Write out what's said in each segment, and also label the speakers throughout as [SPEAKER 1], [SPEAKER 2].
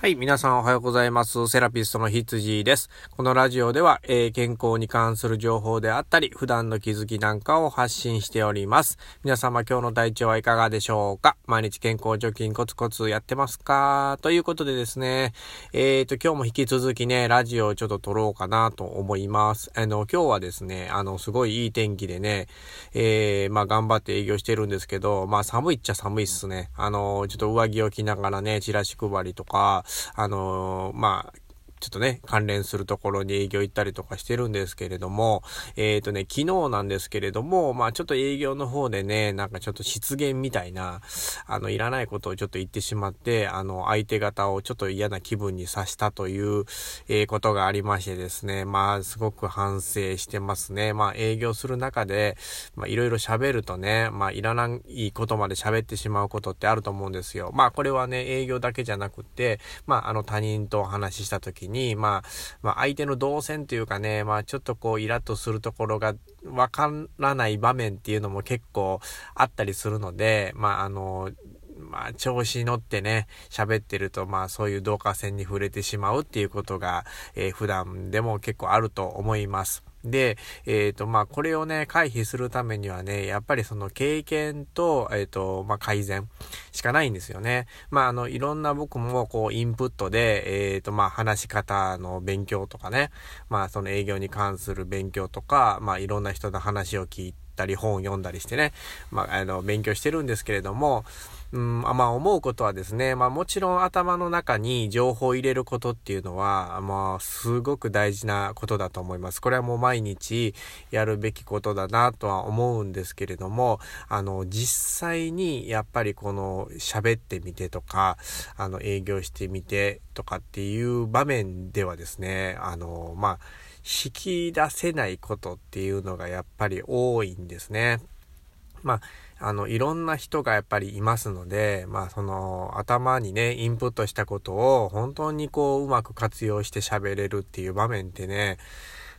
[SPEAKER 1] はい、皆さんおはようございます。セラピストの羊です。このラジオでは、えー、健康に関する情報であったり、普段の気づきなんかを発信しております。皆様今日の体調はいかがでしょうか？毎日健康除菌コツコツやってますか？ということでですね、えーと、今日も引き続きね、ラジオをちょっと撮ろうかなと思います。あの、今日はですね、あの、すごいいい天気でね、えー、まあ頑張って営業してるんですけど、まあ寒いっちゃ寒いっすね。あの、ちょっと上着を着ながらね、チラシ配りとか、あのー、まあ、ちょっとね、関連するところに営業行ったりとかしてるんですけれども、えっ、ー、とね、昨日なんですけれども、まあちょっと営業の方でね、なんかちょっと失言みたいな、あの、いらないことをちょっと言ってしまって、あの、相手方をちょっと嫌な気分にさしたという、えー、ことがありましてですね、まあすごく反省してますね。まあ営業する中で、まあいろいろ喋るとね、まあいらないことまで喋ってしまうことってあると思うんですよ。まあこれはね、営業だけじゃなくて、まああの他人とお話しした時に、まあ、まあ、相手の動線というかね、まあ、ちょっとこう、イラッとするところがわからない場面っていうのも結構あったりするので、まあ、あの、まあ、調子に乗ってね、喋ってると、まあ、そういう導火線に触れてしまうっていうことが、えー、普段でも結構あると思います。で、えっ、ー、と、まあ、これをね、回避するためにはね、やっぱりその経験と、えっ、ー、と、まあ、改善しかないんですよね。まあ、あの、いろんな僕も、こう、インプットで、えっ、ー、と、まあ、話し方の勉強とかね、まあ、その営業に関する勉強とか、まあ、いろんな人の話を聞いたり、本を読んだりしてね、まあ、あの、勉強してるんですけれども、うん、まあ思うことはですね、まあもちろん頭の中に情報を入れることっていうのは、まあすごく大事なことだと思います。これはもう毎日やるべきことだなとは思うんですけれども、あの、実際にやっぱりこの喋ってみてとか、あの営業してみてとかっていう場面ではですね、あの、まあ、引き出せないことっていうのがやっぱり多いんですね。まああの、いろんな人がやっぱりいますので、まあ、その、頭にね、インプットしたことを本当にこう、うまく活用して喋れるっていう場面ってね、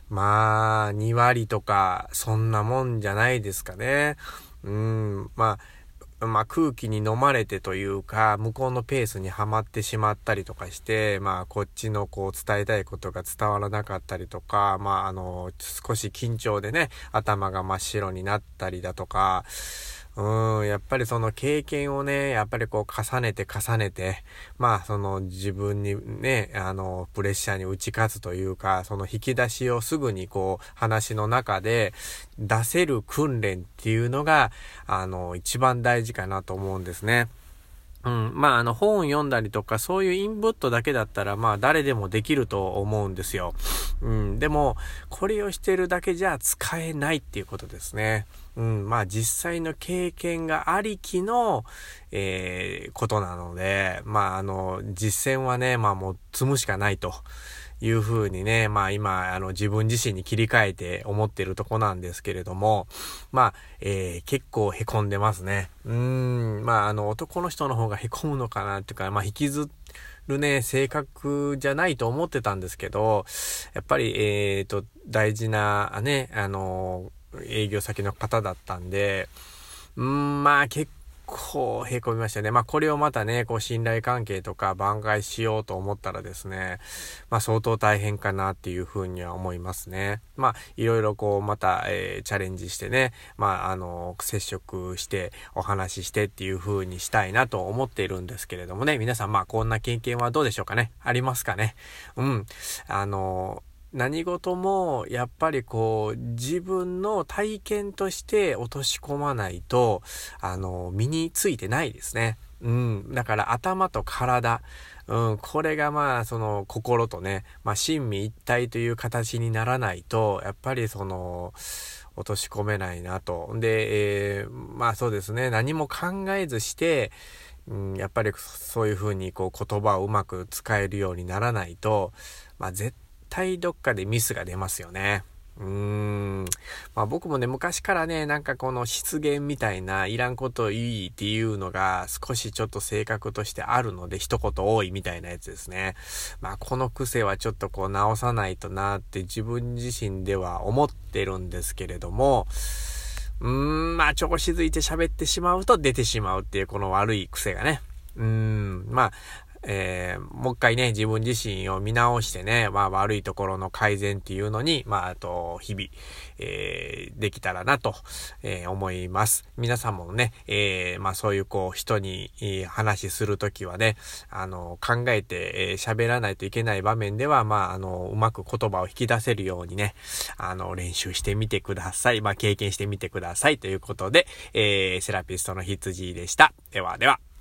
[SPEAKER 1] まあ、2割とか、そんなもんじゃないですかね。うん、まあ、まあ空気に飲まれてというか、向こうのペースにはまってしまったりとかして、まあこっちのこう伝えたいことが伝わらなかったりとか、まああの、少し緊張でね、頭が真っ白になったりだとか、うん、やっぱりその経験をね、やっぱりこう重ねて重ねて、まあその自分にね、あの、プレッシャーに打ち勝つというか、その引き出しをすぐにこう話の中で出せる訓練っていうのが、あの、一番大事かなと思うんですね。うん。まあ、あの、本読んだりとか、そういうインプットだけだったら、まあ、誰でもできると思うんですよ。うん。でも、これをしてるだけじゃ使えないっていうことですね。うん。まあ、実際の経験がありきの、えー、ことなので、まあ、あの、実践はね、まあ、もう積むしかないと。いうふうにね、まあ今、あの自分自身に切り替えて思ってるとこなんですけれども、まあ、えー、結構凹んでますね。うん、まああの男の人の方が凹むのかなっていうか、まあ引きずるね、性格じゃないと思ってたんですけど、やっぱり、えっ、ー、と、大事なね、あの、営業先の方だったんで、うん、まあ結構へこみましたね。まあこれをまたね、こう信頼関係とか挽回しようと思ったらですね、まあ相当大変かなっていうふうには思いますね。まあいろいろこうまた、えー、チャレンジしてね、まああの、接触してお話ししてっていうふうにしたいなと思っているんですけれどもね、皆さんまあこんな経験はどうでしょうかねありますかねうん。あの、何事もやっぱりこう自分の体験として落とし込まないと、あの、身についてないですね。うん。だから頭と体、うん、これがまあその心とね、まあ親身一体という形にならないと、やっぱりその、落とし込めないなと。で、えー、まあそうですね、何も考えずして、うん、やっぱりそういうふうにこう言葉をうまく使えるようにならないと、まあ絶対どっかでミスが出ますよね。うーん。まあ僕もね、昔からね、なんかこの失言みたいないらんこといいっていうのが少しちょっと性格としてあるので、一言多いみたいなやつですね。まあこの癖はちょっとこう直さないとなって自分自身では思ってるんですけれども、うーん、まあ調子づいて喋ってしまうと出てしまうっていうこの悪い癖がね。うーん、まあ、えー、もう一回ね、自分自身を見直してね、まあ悪いところの改善っていうのに、まああと、日々、えー、できたらなと、えー、思います。皆さんもね、え、まあそういうこう、人に、えー、話するときはね、あの、考えて喋、えー、らないといけない場面では、まああの、うまく言葉を引き出せるようにね、あの、練習してみてください。まあ経験してみてください。ということで、えー、セラピストの羊でした。ではでは。